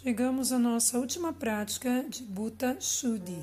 Chegamos à nossa última prática de Bhuta Shuddhi.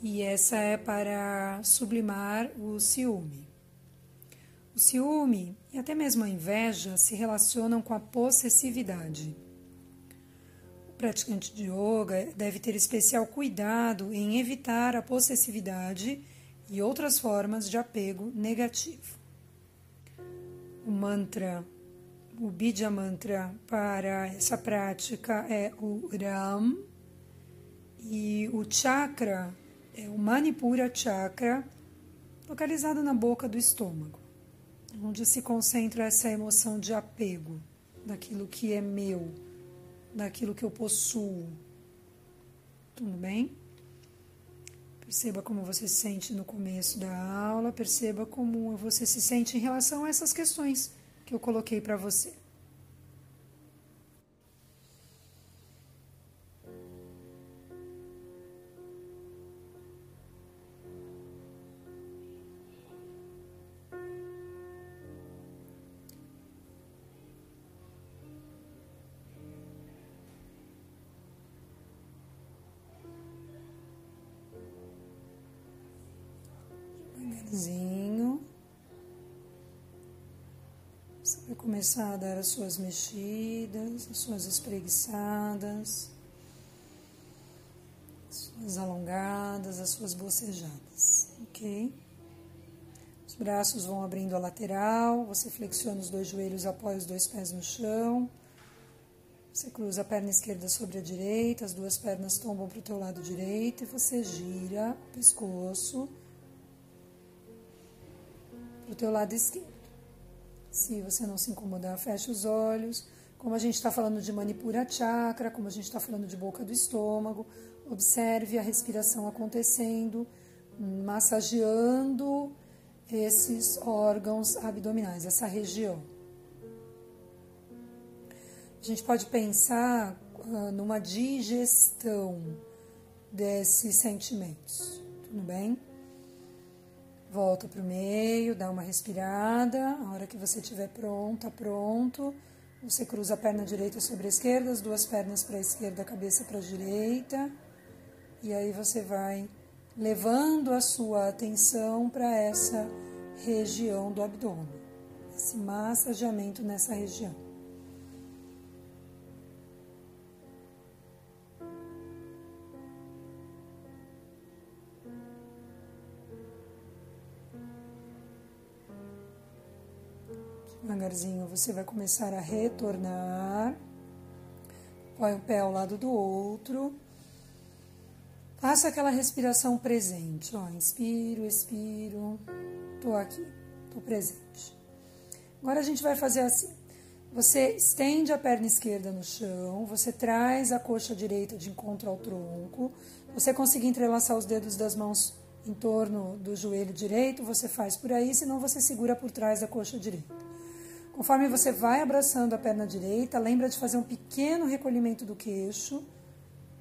E essa é para sublimar o ciúme. O ciúme e até mesmo a inveja se relacionam com a possessividade. O praticante de yoga deve ter especial cuidado em evitar a possessividade e outras formas de apego negativo. O mantra o Bija Mantra para essa prática é o Ram e o chakra é o Manipura Chakra, localizado na boca do estômago, onde se concentra essa emoção de apego daquilo que é meu, daquilo que eu possuo. Tudo bem? Perceba como você se sente no começo da aula, perceba como você se sente em relação a essas questões que eu coloquei para você. Começar a dar as suas mexidas, as suas espreguiçadas, as suas alongadas, as suas bocejadas, ok? Os braços vão abrindo a lateral, você flexiona os dois joelhos, apoia os dois pés no chão. Você cruza a perna esquerda sobre a direita, as duas pernas tombam para o teu lado direito e você gira o pescoço para o teu lado esquerdo. Se você não se incomodar, feche os olhos. Como a gente está falando de Manipura Chakra, como a gente está falando de boca do estômago, observe a respiração acontecendo, massageando esses órgãos abdominais, essa região. A gente pode pensar uh, numa digestão desses sentimentos, tudo bem? Volta para o meio, dá uma respirada. A hora que você estiver pronta, pronto, você cruza a perna direita sobre a esquerda, as duas pernas para a esquerda, a cabeça para a direita. E aí você vai levando a sua atenção para essa região do abdômen, esse massageamento nessa região. Devagarzinho você vai começar a retornar. Põe o pé ao lado do outro. Faça aquela respiração presente. Ó, inspiro, expiro. Tô aqui, tô presente. Agora a gente vai fazer assim. Você estende a perna esquerda no chão, você traz a coxa direita de encontro ao tronco. Você conseguir entrelaçar os dedos das mãos em torno do joelho direito, você faz por aí, senão você segura por trás da coxa direita. Conforme você vai abraçando a perna direita, lembra de fazer um pequeno recolhimento do queixo,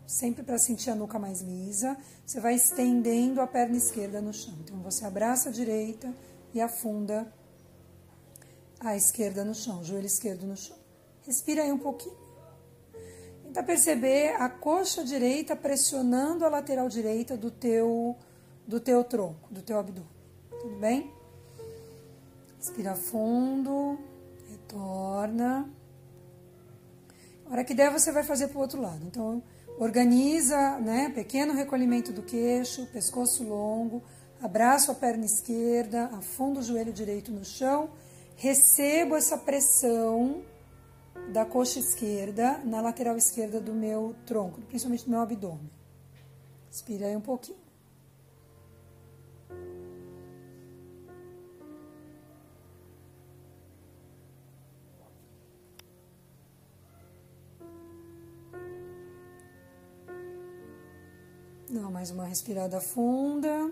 sempre para sentir a nuca mais lisa. Você vai estendendo a perna esquerda no chão. Então você abraça a direita e afunda a esquerda no chão, o joelho esquerdo no chão. Respira aí um pouquinho. Tenta perceber a coxa direita pressionando a lateral direita do teu do teu tronco, do teu abdômen. Tudo bem? Respira fundo. Retorna. A hora que der, você vai fazer para o outro lado. Então, organiza, né? Pequeno recolhimento do queixo, pescoço longo, abraço a perna esquerda, afunda o joelho direito no chão, recebo essa pressão da coxa esquerda na lateral esquerda do meu tronco, principalmente do meu abdômen. Inspira aí um pouquinho. Dá mais uma respirada funda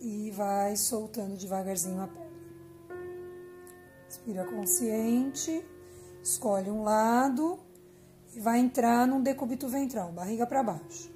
e vai soltando devagarzinho a perna. Respira consciente, escolhe um lado e vai entrar num decúbito ventral, barriga para baixo.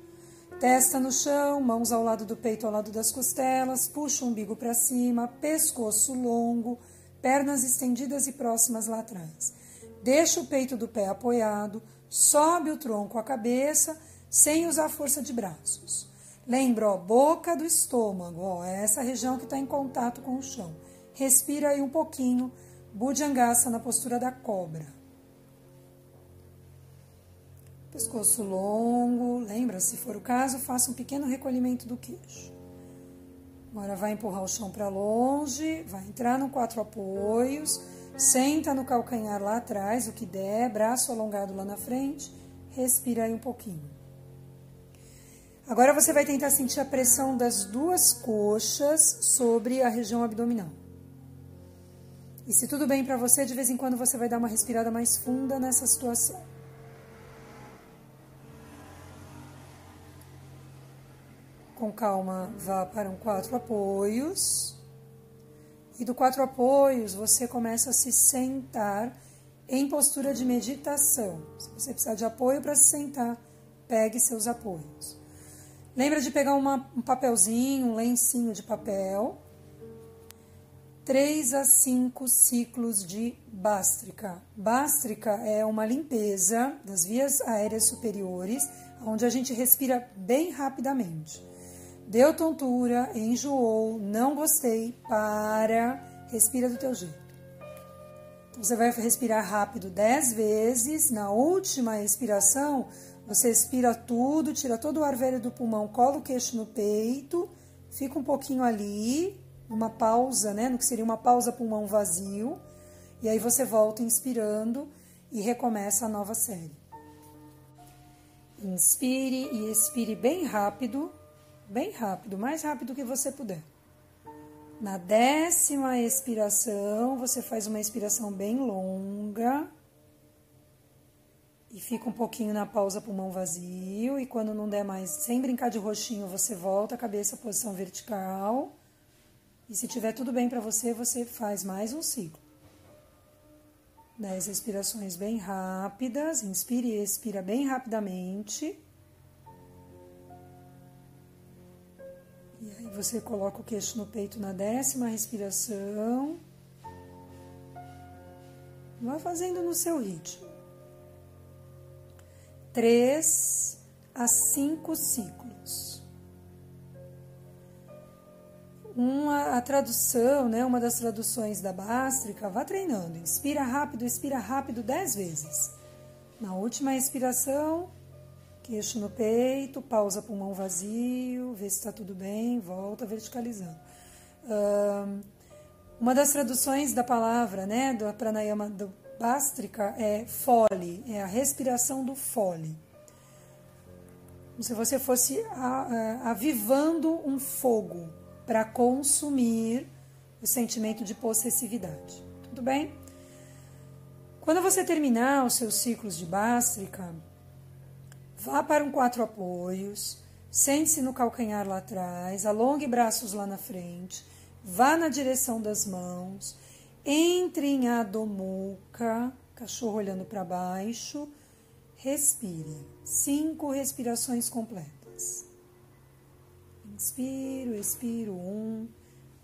Testa no chão, mãos ao lado do peito, ao lado das costelas, puxa o umbigo para cima, pescoço longo, pernas estendidas e próximas lá atrás. Deixa o peito do pé apoiado, sobe o tronco à cabeça, sem usar força de braços. Lembra, ó, boca do estômago, ó, é essa região que está em contato com o chão. Respira aí um pouquinho, Bujangasa na postura da cobra. Pescoço longo, lembra, se for o caso, faça um pequeno recolhimento do queixo. Agora vai empurrar o chão para longe, vai entrar no quatro apoios, senta no calcanhar lá atrás, o que der, braço alongado lá na frente, respira aí um pouquinho. Agora você vai tentar sentir a pressão das duas coxas sobre a região abdominal. E se tudo bem para você, de vez em quando você vai dar uma respirada mais funda nessa situação. Com calma, vá para um quatro apoios. E do quatro apoios, você começa a se sentar em postura de meditação. Se você precisar de apoio para se sentar, pegue seus apoios. Lembra de pegar uma, um papelzinho, um lencinho de papel. 3 a 5 ciclos de bástrica. Bástrica é uma limpeza das vias aéreas superiores, onde a gente respira bem rapidamente. Deu tontura, enjoou, não gostei, para, respira do teu jeito. Então, você vai respirar rápido 10 vezes. Na última expiração, você expira tudo, tira todo o ar velho do pulmão, cola o queixo no peito, fica um pouquinho ali, uma pausa, né? No que seria uma pausa pulmão vazio. E aí você volta inspirando e recomeça a nova série. Inspire e expire bem rápido, bem rápido, mais rápido que você puder. Na décima expiração, você faz uma expiração bem longa e fica um pouquinho na pausa pulmão vazio. E quando não der mais, sem brincar de roxinho, você volta a cabeça à posição vertical. E se tiver tudo bem para você, você faz mais um ciclo. Dez respirações bem rápidas. Inspire e expira bem rapidamente. E aí você coloca o queixo no peito na décima respiração. Vai fazendo no seu ritmo três a cinco ciclos. Uma, a tradução, né, uma das traduções da Bástrica, vá treinando. Inspira rápido, expira rápido dez vezes. Na última expiração, queixo no peito, pausa pulmão vazio, vê se está tudo bem, volta verticalizando. Um, uma das traduções da palavra, né, do pranayama, do bástrica é fole, é a respiração do fole. Como se você fosse avivando um fogo para consumir o sentimento de possessividade. Tudo bem? Quando você terminar os seus ciclos de bástrica, vá para um quatro apoios, sente-se no calcanhar lá atrás, alongue braços lá na frente, vá na direção das mãos entre em Adho Mukha, cachorro olhando para baixo. Respire. Cinco respirações completas. Inspiro, expiro um.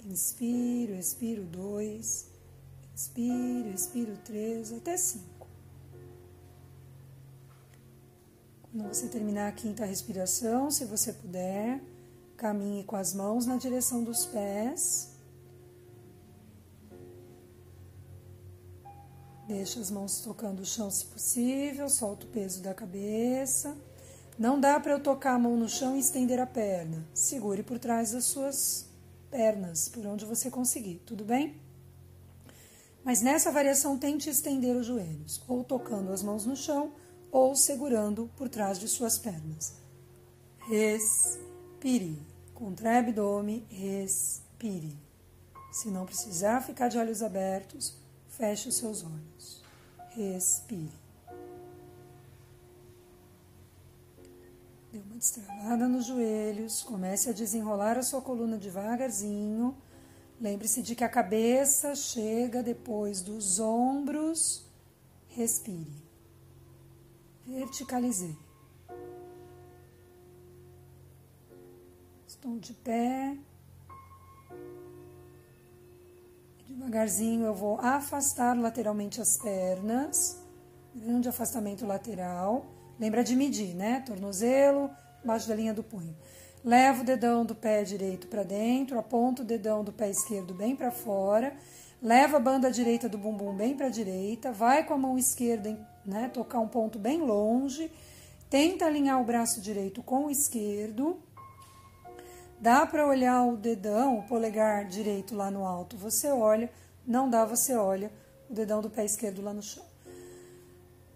Inspiro, expiro dois. Inspiro, expiro três, até cinco. Quando você terminar a quinta respiração, se você puder, caminhe com as mãos na direção dos pés. Deixa as mãos tocando o chão se possível, solta o peso da cabeça. Não dá para eu tocar a mão no chão e estender a perna. Segure por trás das suas pernas, por onde você conseguir, tudo bem? Mas nessa variação, tente estender os joelhos, ou tocando as mãos no chão, ou segurando por trás de suas pernas. Respire. Contrai abdômen, respire. Se não precisar ficar de olhos abertos, Feche os seus olhos. Respire. Dê uma destravada nos joelhos. Comece a desenrolar a sua coluna devagarzinho. Lembre-se de que a cabeça chega depois dos ombros. Respire. Verticalizei. Estou de pé. Devagarzinho eu vou afastar lateralmente as pernas. grande afastamento lateral. Lembra de medir, né? Tornozelo, embaixo da linha do punho. Leva o dedão do pé direito para dentro, aponta o dedão do pé esquerdo bem para fora, leva a banda direita do bumbum bem para a direita, vai com a mão esquerda, né, tocar um ponto bem longe, tenta alinhar o braço direito com o esquerdo. Dá para olhar o dedão, o polegar direito lá no alto, você olha, não dá, você olha o dedão do pé esquerdo lá no chão.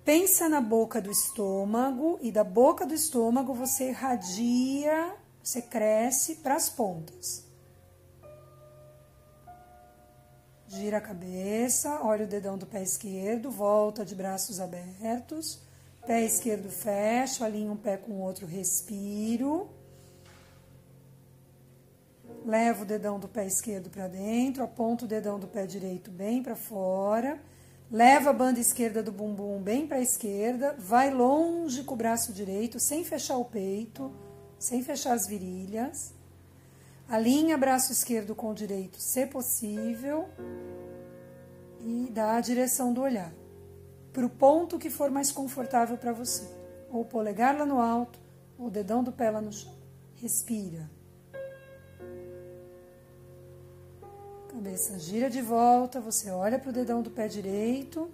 Pensa na boca do estômago e da boca do estômago você irradia, você cresce para as pontas. Gira a cabeça, olha o dedão do pé esquerdo, volta de braços abertos. Pé esquerdo fecha, alinha um pé com o outro, respiro. Leva o dedão do pé esquerdo para dentro, aponta o dedão do pé direito bem para fora. Leva a banda esquerda do bumbum bem para a esquerda, vai longe com o braço direito, sem fechar o peito, sem fechar as virilhas. Alinha braço esquerdo com o direito, se possível, e dá a direção do olhar para o ponto que for mais confortável para você. Ou o polegar lá no alto, ou o dedão do pé lá no chão. Respira. Cabeça gira de volta, você olha para o dedão do pé direito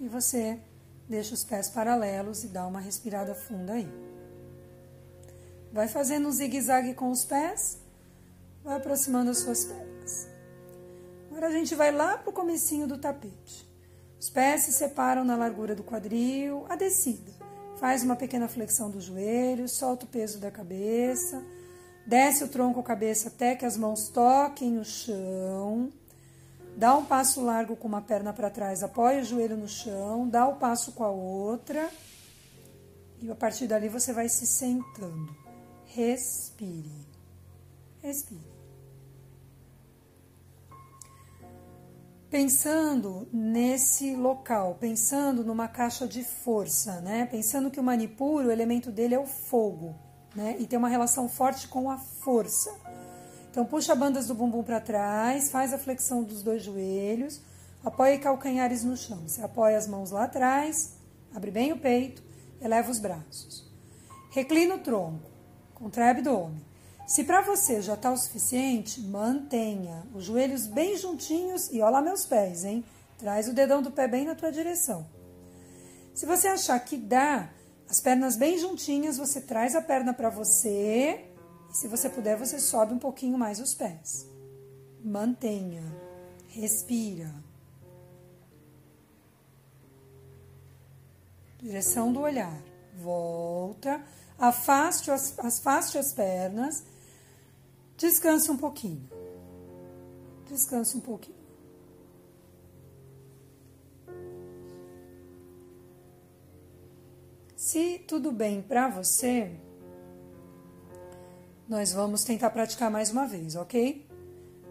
e você deixa os pés paralelos e dá uma respirada funda aí. Vai fazendo um zigue-zague com os pés, vai aproximando as suas pernas. Agora a gente vai lá para o comecinho do tapete. Os pés se separam na largura do quadril, a descida. Faz uma pequena flexão do joelho, solta o peso da cabeça Desce o tronco cabeça até que as mãos toquem o chão. Dá um passo largo com uma perna para trás, apoia o joelho no chão, dá o passo com a outra. E a partir dali você vai se sentando. Respire. Respire. Pensando nesse local, pensando numa caixa de força, né? Pensando que o manipuro, o elemento dele é o fogo né? E tem uma relação forte com a força. Então, puxa bandas do bumbum para trás, faz a flexão dos dois joelhos, apoia calcanhares no chão. Você apoia as mãos lá atrás, abre bem o peito, eleva os braços. Reclina o tronco, contrai o abdômen. Se para você já está o suficiente, mantenha os joelhos bem juntinhos e olha meus pés, hein? Traz o dedão do pé bem na tua direção. Se você achar que dá, as pernas bem juntinhas, você traz a perna para você. E se você puder, você sobe um pouquinho mais os pés. Mantenha. Respira. Direção do olhar. Volta. Afaste as, afaste as pernas. Descanse um pouquinho. Descanse um pouquinho. Se tudo bem para você, nós vamos tentar praticar mais uma vez, ok?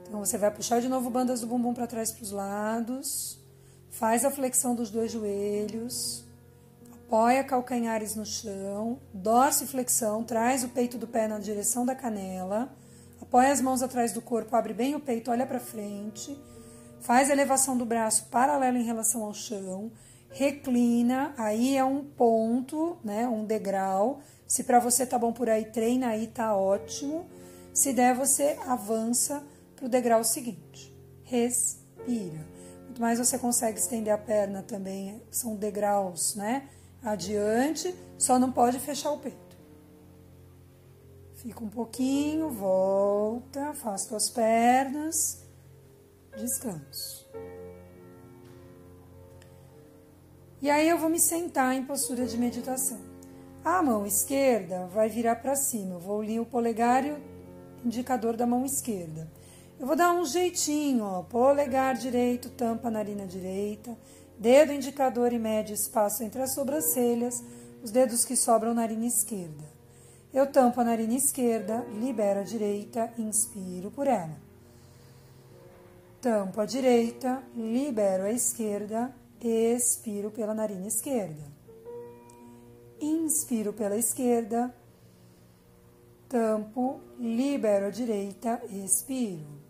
Então você vai puxar de novo bandas do bumbum para trás para os lados, faz a flexão dos dois joelhos, apoia calcanhares no chão, dorce flexão, traz o peito do pé na direção da canela, apoia as mãos atrás do corpo, abre bem o peito, olha para frente, faz a elevação do braço paralelo em relação ao chão reclina, aí é um ponto, né, um degrau. Se para você tá bom por aí, treina aí, tá ótimo. Se der, você avança para o degrau seguinte. Respira. Quanto mais você consegue estender a perna também, são degraus, né? Adiante, só não pode fechar o peito. Fica um pouquinho, volta, afasta as pernas, descanso. E aí eu vou me sentar em postura de meditação. A mão esquerda vai virar para cima. Eu vou unir o polegar e o indicador da mão esquerda. Eu vou dar um jeitinho, ó. Polegar direito, tampa a narina direita. Dedo indicador e médio espaço entre as sobrancelhas. Os dedos que sobram narina esquerda. Eu tampo a narina esquerda, libero a direita, inspiro por ela. Tampo a direita, libero a esquerda, expiro pela narina esquerda. Inspiro pela esquerda, tampo, libero a direita, expiro.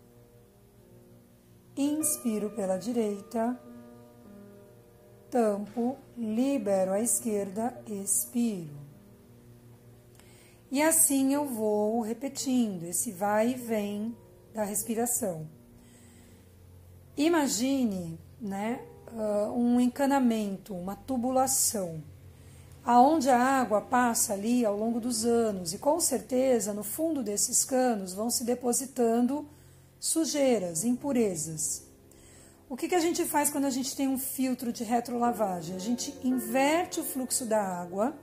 Inspiro pela direita, tampo, libero à esquerda, expiro. E assim eu vou repetindo esse vai e vem da respiração. Imagine, né, uh, um encanamento, uma tubulação, aonde a água passa ali ao longo dos anos e com certeza no fundo desses canos vão se depositando sujeiras, impurezas. O que, que a gente faz quando a gente tem um filtro de retrolavagem? A gente inverte o fluxo da água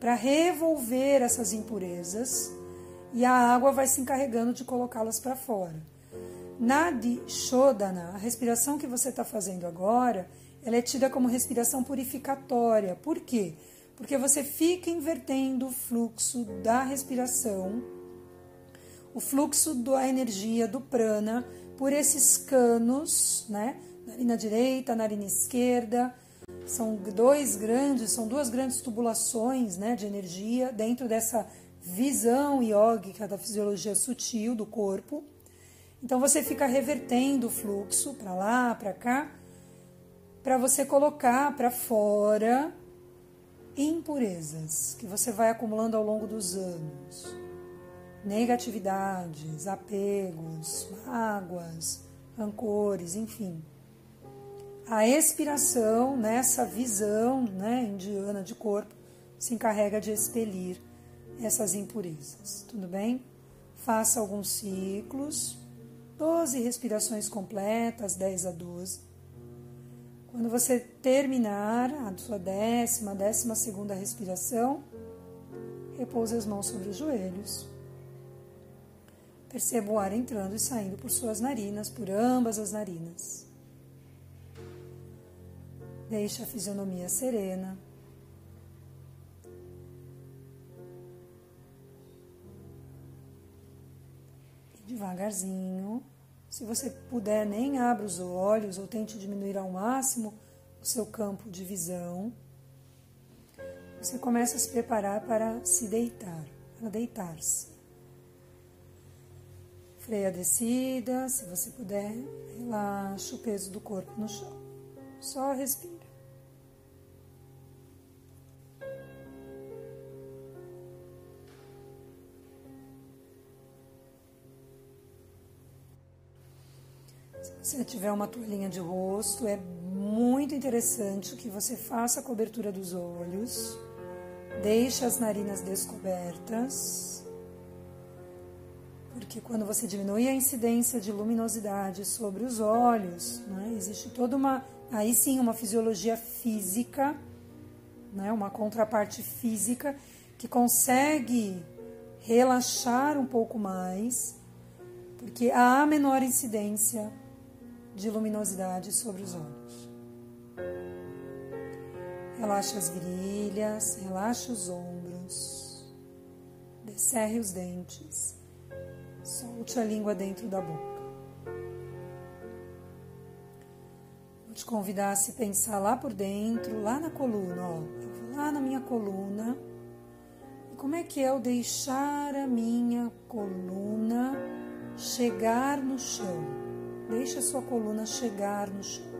para revolver essas impurezas e a água vai se encarregando de colocá-las para fora. Nadi Shodana, a respiração que você está fazendo agora, ela é tida como respiração purificatória. Por quê? Porque você fica invertendo o fluxo da respiração, o fluxo da energia do prana por esses canos, né? Narina direita, narina esquerda. São dois grandes, são duas grandes tubulações, né, de energia dentro dessa visão iógica da fisiologia sutil do corpo. Então você fica revertendo o fluxo para lá, para cá, para você colocar para fora impurezas que você vai acumulando ao longo dos anos. Negatividades, apegos, mágoas, rancores, enfim. A expiração, nessa visão né, indiana de corpo, se encarrega de expelir essas impurezas. Tudo bem? Faça alguns ciclos 12 respirações completas, 10 a 12. Quando você terminar a sua décima, décima segunda respiração, repouse as mãos sobre os joelhos. Perceba o ar entrando e saindo por suas narinas, por ambas as narinas. Deixe a fisionomia serena. E devagarzinho, se você puder, nem abra os olhos ou tente diminuir ao máximo o seu campo de visão. Você começa a se preparar para se deitar, para deitar-se. Freia a descida, se você puder, relaxa o peso do corpo no chão. Só respira. Se tiver uma toalhinha de rosto, é muito interessante que você faça a cobertura dos olhos, deixe as narinas descobertas, porque quando você diminui a incidência de luminosidade sobre os olhos, né, existe toda uma, aí sim, uma fisiologia física, né, uma contraparte física que consegue relaxar um pouco mais, porque há menor incidência de luminosidade sobre os olhos. Relaxe as virilhas, relaxe os ombros, descerre os dentes, solte a língua dentro da boca. Vou te convidar a se pensar lá por dentro, lá na coluna, ó. Eu vou lá na minha coluna. E como é que é o deixar a minha coluna chegar no chão? Deixe a sua coluna chegar no chão.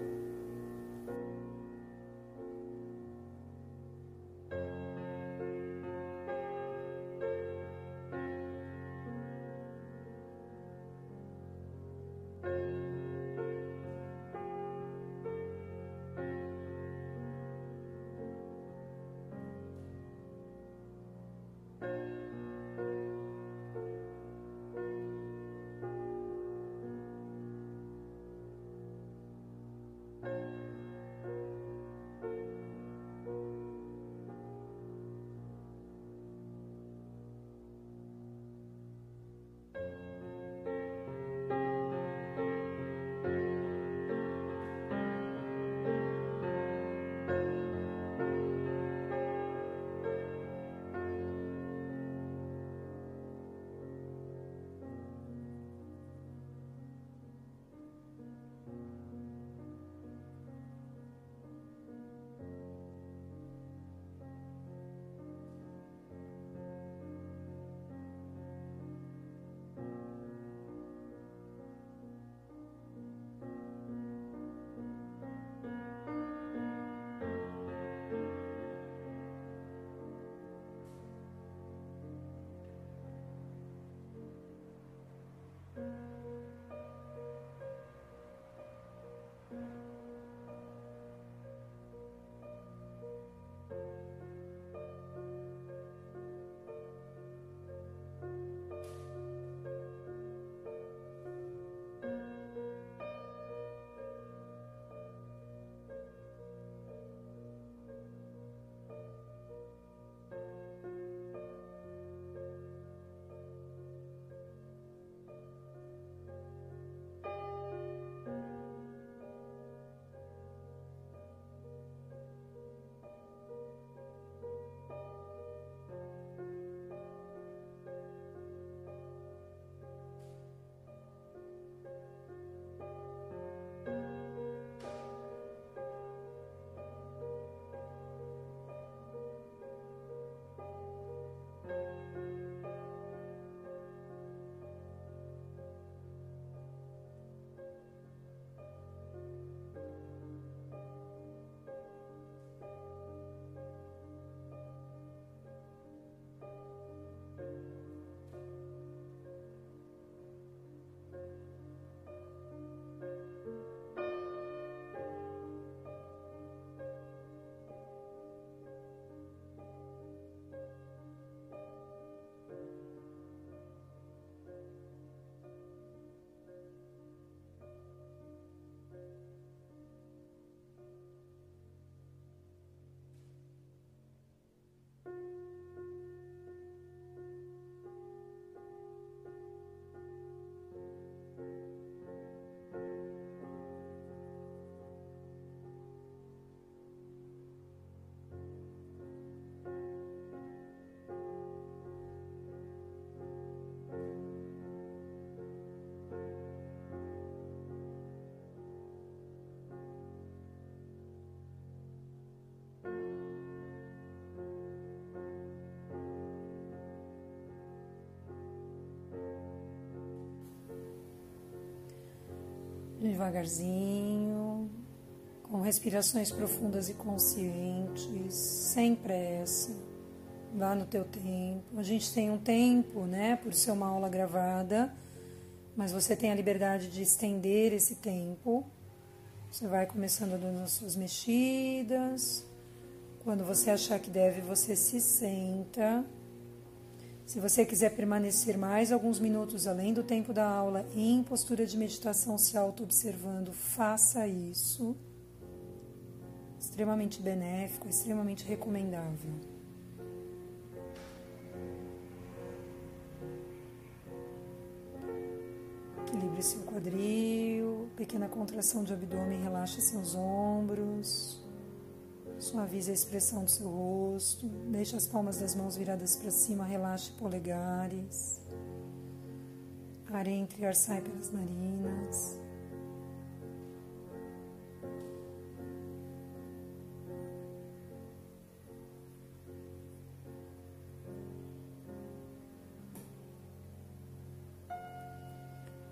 Devagarzinho, com respirações profundas e conscientes, sem pressa. Vá no teu tempo. A gente tem um tempo, né, por ser uma aula gravada, mas você tem a liberdade de estender esse tempo. Você vai começando dando as suas mexidas. Quando você achar que deve, você se senta. Se você quiser permanecer mais alguns minutos além do tempo da aula em postura de meditação, se auto-observando, faça isso. Extremamente benéfico, extremamente recomendável. Equilibre seu quadril, pequena contração de abdômen, relaxe seus ombros. Suavize a expressão do seu rosto. Deixe as palmas das mãos viradas para cima. Relaxe polegares. Ar entre ar sai pelas narinas.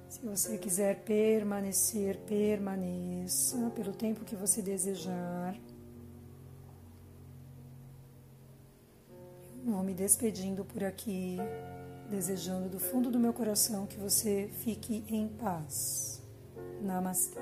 Se você quiser permanecer, permaneça pelo tempo que você desejar. Vou me despedindo por aqui, desejando do fundo do meu coração que você fique em paz. Namastê.